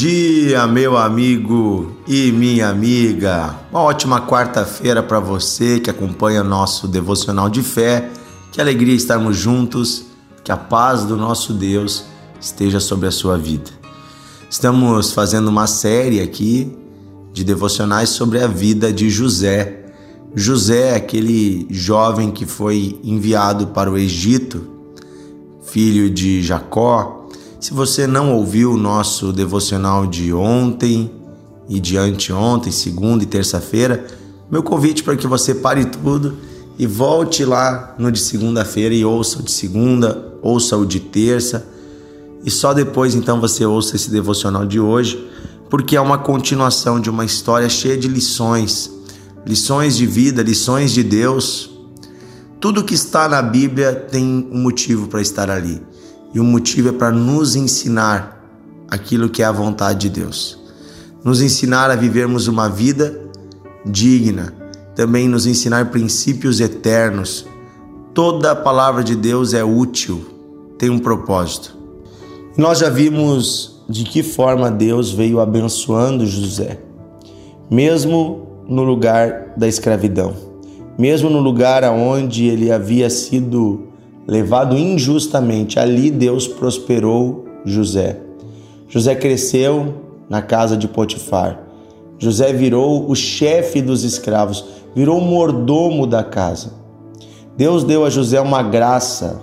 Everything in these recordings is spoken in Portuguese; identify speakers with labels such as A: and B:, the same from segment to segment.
A: dia, meu amigo e minha amiga. Uma ótima quarta-feira para você que acompanha nosso devocional de fé. Que alegria estarmos juntos. Que a paz do nosso Deus esteja sobre a sua vida. Estamos fazendo uma série aqui de devocionais sobre a vida de José. José, aquele jovem que foi enviado para o Egito, filho de Jacó, se você não ouviu o nosso devocional de ontem e de anteontem, segunda e terça-feira, meu convite para que você pare tudo e volte lá no de segunda-feira e ouça o de segunda, ouça o de terça e só depois então você ouça esse devocional de hoje, porque é uma continuação de uma história cheia de lições, lições de vida, lições de Deus. Tudo que está na Bíblia tem um motivo para estar ali. E o motivo é para nos ensinar aquilo que é a vontade de Deus. Nos ensinar a vivermos uma vida digna, também nos ensinar princípios eternos. Toda a palavra de Deus é útil, tem um propósito. Nós já vimos de que forma Deus veio abençoando José, mesmo no lugar da escravidão, mesmo no lugar aonde ele havia sido levado injustamente. Ali Deus prosperou José. José cresceu na casa de Potifar. José virou o chefe dos escravos, virou o mordomo da casa. Deus deu a José uma graça,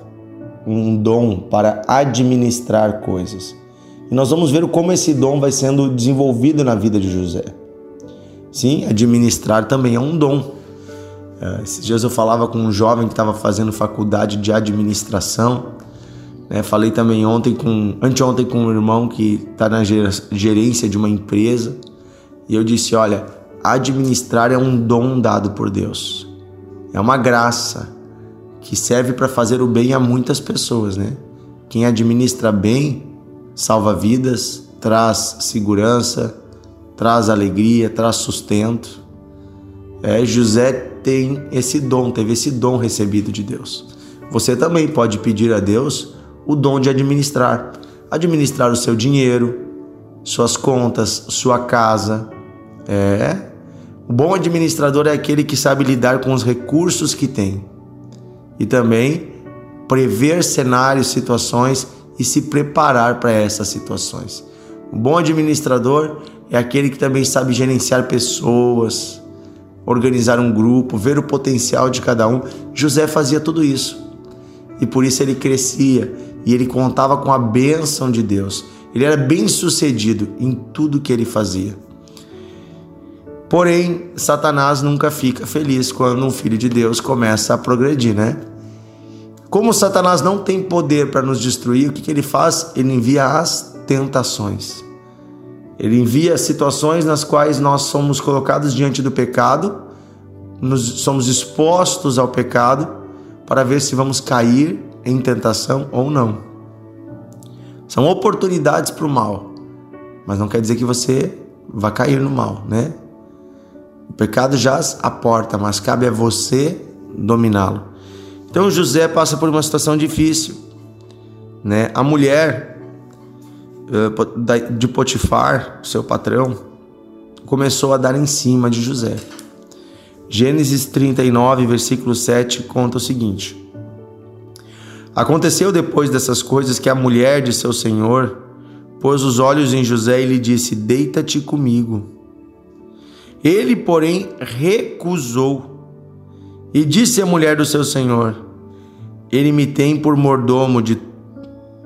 A: um dom para administrar coisas. E nós vamos ver como esse dom vai sendo desenvolvido na vida de José. Sim, administrar também é um dom. É, esses dias eu falava com um jovem que estava fazendo faculdade de administração. Né? Falei também ontem com, anteontem com um irmão que está na gerência de uma empresa. E eu disse: olha, administrar é um dom dado por Deus. É uma graça que serve para fazer o bem a muitas pessoas, né? Quem administra bem salva vidas, traz segurança, traz alegria, traz sustento. É, José tem esse dom, teve esse dom recebido de Deus. Você também pode pedir a Deus o dom de administrar, administrar o seu dinheiro, suas contas, sua casa. É. O bom administrador é aquele que sabe lidar com os recursos que tem e também prever cenários, situações e se preparar para essas situações. O bom administrador é aquele que também sabe gerenciar pessoas, organizar um grupo, ver o potencial de cada um. José fazia tudo isso. E por isso ele crescia e ele contava com a bênção de Deus. Ele era bem sucedido em tudo que ele fazia. Porém, Satanás nunca fica feliz quando um filho de Deus começa a progredir, né? Como Satanás não tem poder para nos destruir, o que, que ele faz? Ele envia as tentações. Ele envia situações nas quais nós somos colocados diante do pecado, nos, somos expostos ao pecado para ver se vamos cair em tentação ou não. São oportunidades para o mal, mas não quer dizer que você vai cair no mal, né? O pecado jaz à porta, mas cabe a você dominá-lo. Então José passa por uma situação difícil, né? A mulher de Potifar, seu patrão, começou a dar em cima de José. Gênesis 39, versículo 7 conta o seguinte: Aconteceu depois dessas coisas que a mulher de seu senhor pôs os olhos em José e lhe disse: Deita-te comigo. Ele, porém, recusou e disse à mulher do seu senhor: Ele me tem por mordomo de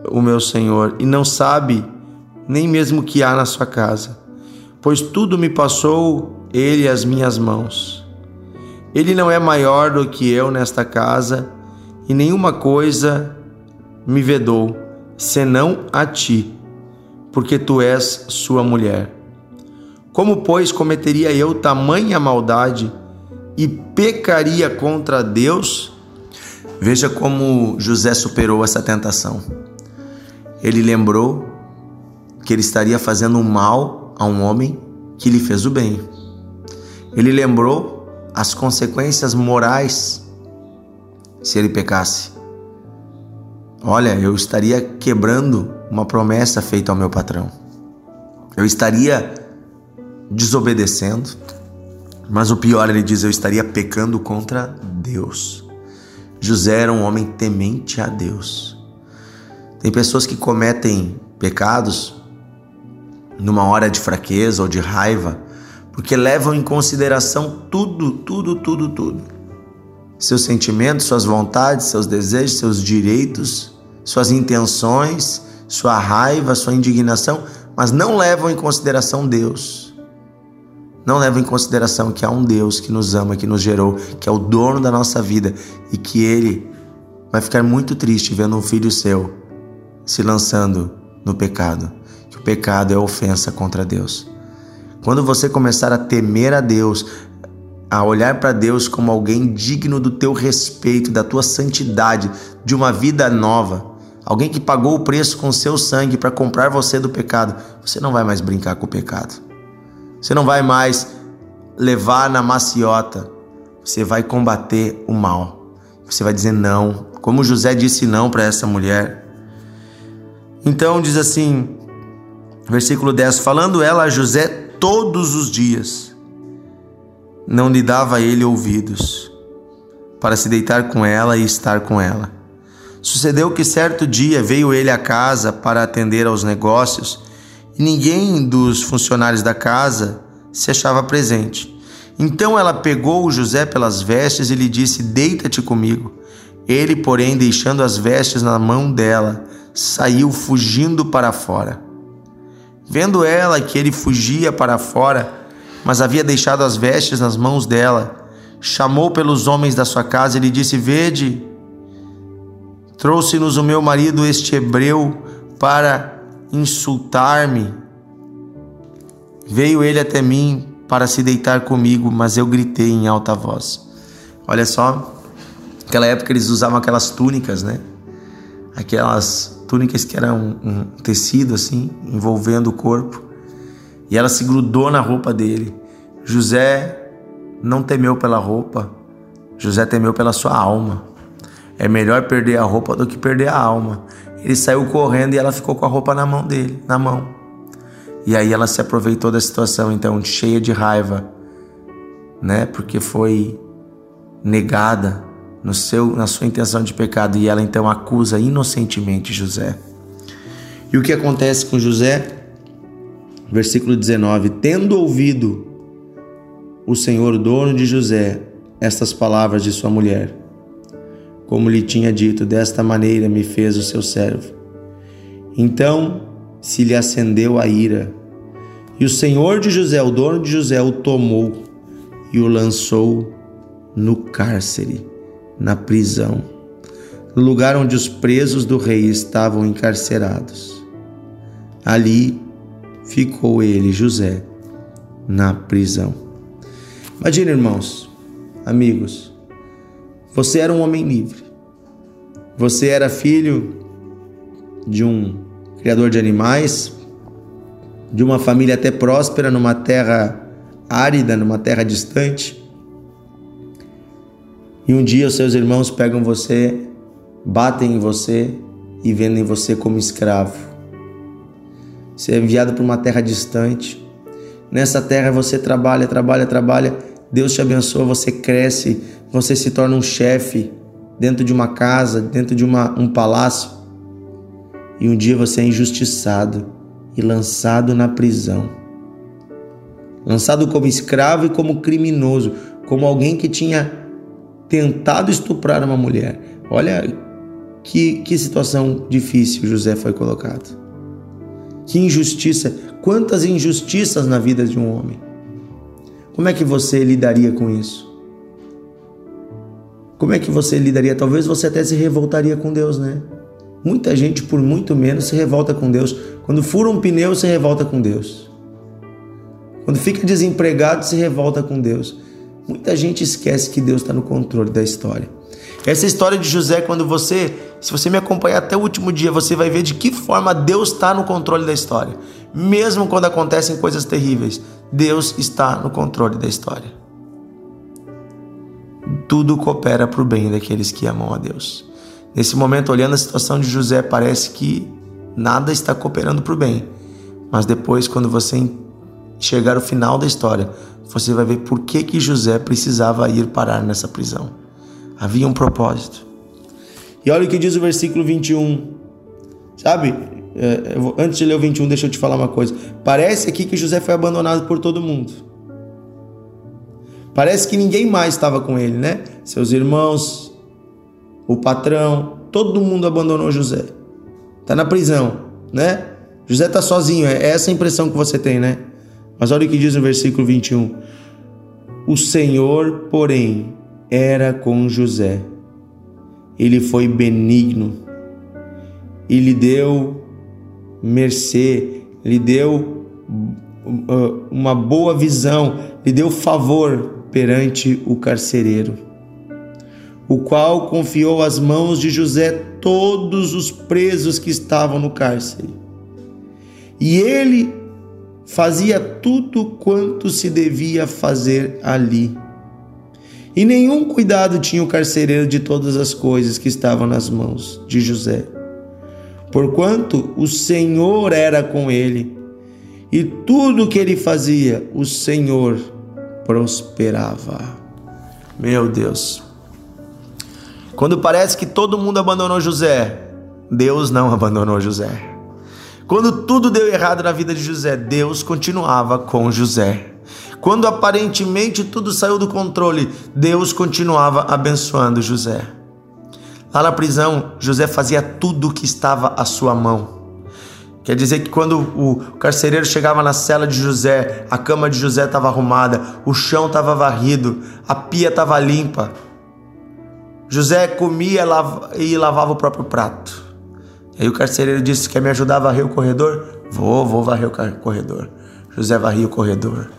A: o meu senhor e não sabe nem mesmo que há na sua casa, pois tudo me passou ele as minhas mãos. Ele não é maior do que eu nesta casa e nenhuma coisa me vedou, senão a ti, porque tu és sua mulher. Como, pois, cometeria eu tamanha maldade e pecaria contra Deus? Veja como José superou essa tentação. Ele lembrou que ele estaria fazendo mal a um homem que lhe fez o bem. Ele lembrou as consequências morais se ele pecasse. Olha, eu estaria quebrando uma promessa feita ao meu patrão. eu estaria desobedecendo, mas o pior, ele diz, eu estaria pecando contra Deus. José era um homem temente a Deus. Tem pessoas que cometem pecados numa hora de fraqueza ou de raiva, porque levam em consideração tudo, tudo, tudo, tudo. Seus sentimentos, suas vontades, seus desejos, seus direitos, suas intenções, sua raiva, sua indignação, mas não levam em consideração Deus. Não levam em consideração que há um Deus que nos ama, que nos gerou, que é o dono da nossa vida e que ele vai ficar muito triste vendo um filho seu se lançando no pecado. Pecado é ofensa contra Deus. Quando você começar a temer a Deus, a olhar para Deus como alguém digno do teu respeito, da tua santidade, de uma vida nova, alguém que pagou o preço com seu sangue para comprar você do pecado, você não vai mais brincar com o pecado. Você não vai mais levar na maciota. Você vai combater o mal. Você vai dizer não, como José disse não para essa mulher. Então diz assim, versículo 10: Falando ela a José todos os dias, não lhe dava ele ouvidos, para se deitar com ela e estar com ela. Sucedeu que certo dia veio ele à casa para atender aos negócios e ninguém dos funcionários da casa se achava presente. Então ela pegou José pelas vestes e lhe disse: Deita-te comigo. Ele, porém, deixando as vestes na mão dela, saiu fugindo para fora. Vendo ela que ele fugia para fora, mas havia deixado as vestes nas mãos dela, chamou pelos homens da sua casa e lhe disse: Vede, trouxe-nos o meu marido, este hebreu, para insultar-me. Veio ele até mim para se deitar comigo, mas eu gritei em alta voz. Olha só, naquela época eles usavam aquelas túnicas, né? Aquelas túnicas que eram um tecido assim, envolvendo o corpo. E ela se grudou na roupa dele. José não temeu pela roupa, José temeu pela sua alma. É melhor perder a roupa do que perder a alma. Ele saiu correndo e ela ficou com a roupa na mão dele, na mão. E aí ela se aproveitou da situação, então, cheia de raiva, né? Porque foi negada no seu, na sua intenção de pecado e ela então acusa inocentemente José. E o que acontece com José? Versículo 19: Tendo ouvido o Senhor, dono de José, estas palavras de sua mulher, como lhe tinha dito, desta maneira me fez o seu servo. Então se lhe acendeu a ira, e o senhor de José, o dono de José, o tomou e o lançou no cárcere, na prisão, no lugar onde os presos do rei estavam encarcerados. Ali ficou ele, José, na prisão. Imagina, irmãos, amigos, você era um homem livre. Você era filho de um criador de animais, de uma família até próspera numa terra árida, numa terra distante. E um dia os seus irmãos pegam você, batem em você e vendem você como escravo. Você é enviado para uma terra distante. Nessa terra você trabalha, trabalha, trabalha. Deus te abençoa, você cresce, você se torna um chefe dentro de uma casa, dentro de uma, um palácio, e um dia você é injustiçado e lançado na prisão. Lançado como escravo e como criminoso, como alguém que tinha tentado estuprar uma mulher. Olha que, que situação difícil José foi colocado. Que injustiça, quantas injustiças na vida de um homem. Como é que você lidaria com isso? Como é que você lidaria? Talvez você até se revoltaria com Deus, né? Muita gente, por muito menos, se revolta com Deus. Quando fura um pneu, se revolta com Deus. Quando fica desempregado, se revolta com Deus. Muita gente esquece que Deus está no controle da história. Essa história de José, quando você, se você me acompanhar até o último dia, você vai ver de que forma Deus está no controle da história. Mesmo quando acontecem coisas terríveis, Deus está no controle da história tudo coopera para o bem daqueles que amam a Deus. Nesse momento, olhando a situação de José, parece que nada está cooperando para o bem, Mas depois, quando você chegar ao final da história, você vai ver por que, que José precisava ir parar nessa prisão. Havia um propósito. E olha o que diz o versículo 21. Sabe, é, antes de ler o 21, deixa eu te falar uma coisa. Parece aqui que José foi abandonado por todo mundo. Parece que ninguém mais estava com ele, né? Seus irmãos, o patrão, todo mundo abandonou José. Tá na prisão, né? José tá sozinho, é essa a impressão que você tem, né? Mas olha o que diz no versículo 21. O Senhor, porém, era com José. Ele foi benigno e lhe deu mercê, lhe deu uh, uma boa visão, lhe deu favor perante o carcereiro, o qual confiou às mãos de José todos os presos que estavam no cárcere. E ele fazia tudo quanto se devia fazer ali. E nenhum cuidado tinha o carcereiro de todas as coisas que estavam nas mãos de José, porquanto o Senhor era com ele, e tudo que ele fazia, o Senhor prosperava. Meu Deus. Quando parece que todo mundo abandonou José, Deus não abandonou José. Quando tudo deu errado na vida de José, Deus continuava com José. Quando aparentemente tudo saiu do controle, Deus continuava abençoando José. Lá na prisão, José fazia tudo o que estava à sua mão. Quer dizer que quando o carcereiro chegava na cela de José, a cama de José estava arrumada, o chão estava varrido, a pia estava limpa. José comia e lavava o próprio prato. Aí o carcereiro disse: Quer me ajudar a varrer o corredor? Vou, vou varrer o corredor. José varria o corredor.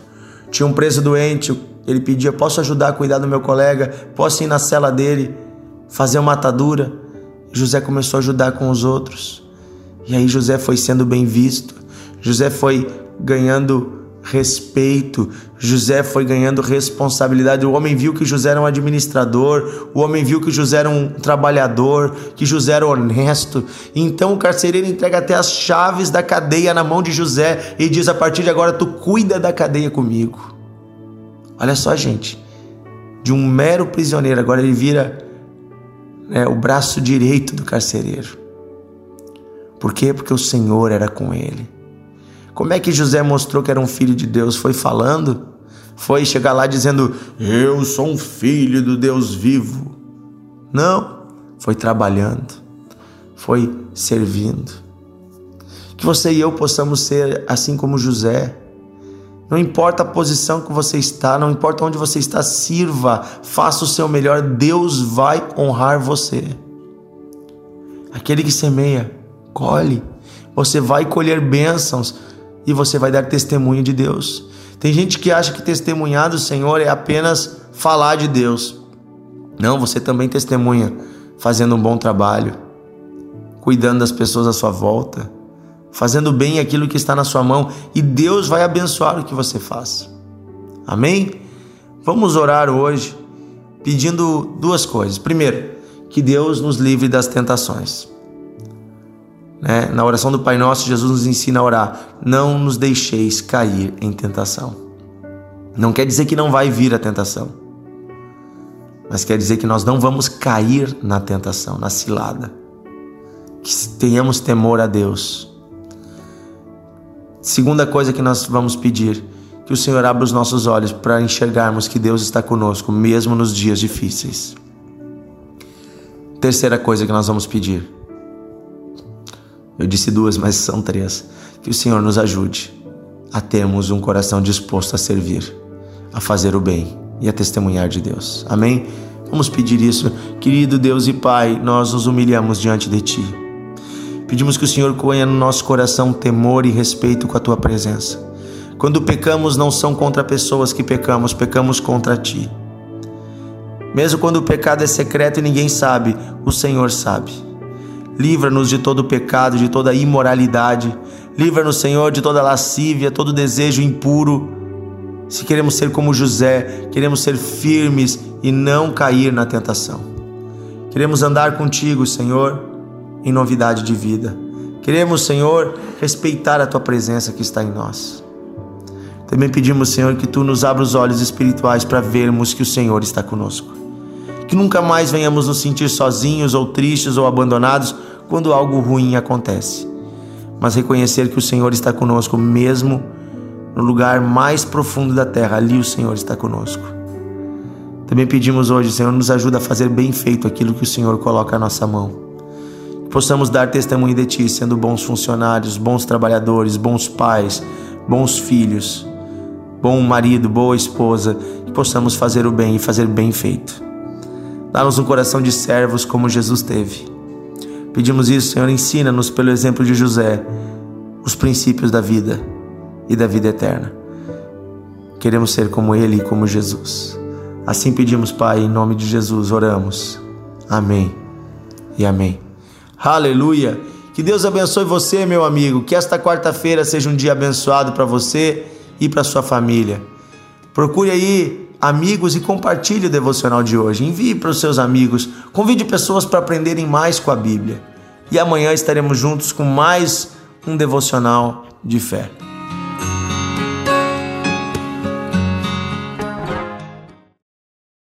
A: Tinha um preso doente, ele pedia: Posso ajudar a cuidar do meu colega? Posso ir na cela dele, fazer uma atadura? José começou a ajudar com os outros. E aí José foi sendo bem visto. José foi ganhando respeito. José foi ganhando responsabilidade. O homem viu que José era um administrador, o homem viu que José era um trabalhador, que José era honesto. Então o carcereiro entrega até as chaves da cadeia na mão de José e diz: A partir de agora, tu cuida da cadeia comigo. Olha só, gente. De um mero prisioneiro, agora ele vira né, o braço direito do carcereiro. Por quê? Porque o Senhor era com ele. Como é que José mostrou que era um filho de Deus? Foi falando? Foi chegar lá dizendo: Eu sou um filho do Deus vivo? Não, foi trabalhando, foi servindo. Que você e eu possamos ser assim como José. Não importa a posição que você está, não importa onde você está, sirva, faça o seu melhor, Deus vai honrar você. Aquele que semeia, colhe. Você vai colher bênçãos e você vai dar testemunho de Deus. Tem gente que acha que testemunhar do Senhor é apenas falar de Deus. Não, você também testemunha fazendo um bom trabalho, cuidando das pessoas à sua volta, fazendo bem aquilo que está na sua mão e Deus vai abençoar o que você faz. Amém? Vamos orar hoje pedindo duas coisas. Primeiro, que Deus nos livre das tentações. Né? Na oração do Pai Nosso, Jesus nos ensina a orar: não nos deixeis cair em tentação. Não quer dizer que não vai vir a tentação, mas quer dizer que nós não vamos cair na tentação, na cilada. Que tenhamos temor a Deus. Segunda coisa que nós vamos pedir, que o Senhor abra os nossos olhos para enxergarmos que Deus está conosco, mesmo nos dias difíceis. Terceira coisa que nós vamos pedir, eu disse duas, mas são três. Que o Senhor nos ajude a termos um coração disposto a servir, a fazer o bem e a testemunhar de Deus. Amém? Vamos pedir isso. Querido Deus e Pai, nós nos humilhamos diante de Ti. Pedimos que o Senhor ponha no nosso coração temor e respeito com a Tua presença. Quando pecamos, não são contra pessoas que pecamos, pecamos contra Ti. Mesmo quando o pecado é secreto e ninguém sabe, o Senhor sabe. Livra-nos de todo pecado, de toda imoralidade. Livra-nos, Senhor, de toda lascívia, todo desejo impuro. Se queremos ser como José, queremos ser firmes e não cair na tentação. Queremos andar contigo, Senhor, em novidade de vida. Queremos, Senhor, respeitar a tua presença que está em nós. Também pedimos, Senhor, que tu nos abra os olhos espirituais para vermos que o Senhor está conosco. Que nunca mais venhamos nos sentir sozinhos ou tristes ou abandonados quando algo ruim acontece, mas reconhecer que o Senhor está conosco mesmo no lugar mais profundo da terra, ali o Senhor está conosco. Também pedimos hoje, Senhor, nos ajuda a fazer bem feito aquilo que o Senhor coloca à nossa mão. Que possamos dar testemunho de Ti, sendo bons funcionários, bons trabalhadores, bons pais, bons filhos bom marido, boa esposa, que possamos fazer o bem e fazer bem feito. Dá-nos um coração de servos como Jesus teve. Pedimos isso, Senhor, ensina-nos pelo exemplo de José os princípios da vida e da vida eterna. Queremos ser como ele e como Jesus. Assim pedimos, Pai, em nome de Jesus, oramos. Amém e amém. Aleluia! Que Deus abençoe você, meu amigo. Que esta quarta-feira seja um dia abençoado para você e para sua família. Procure aí amigos e compartilhe o devocional de hoje. Envie para os seus amigos. Convide pessoas para aprenderem mais com a Bíblia. E amanhã estaremos juntos com mais um devocional de fé.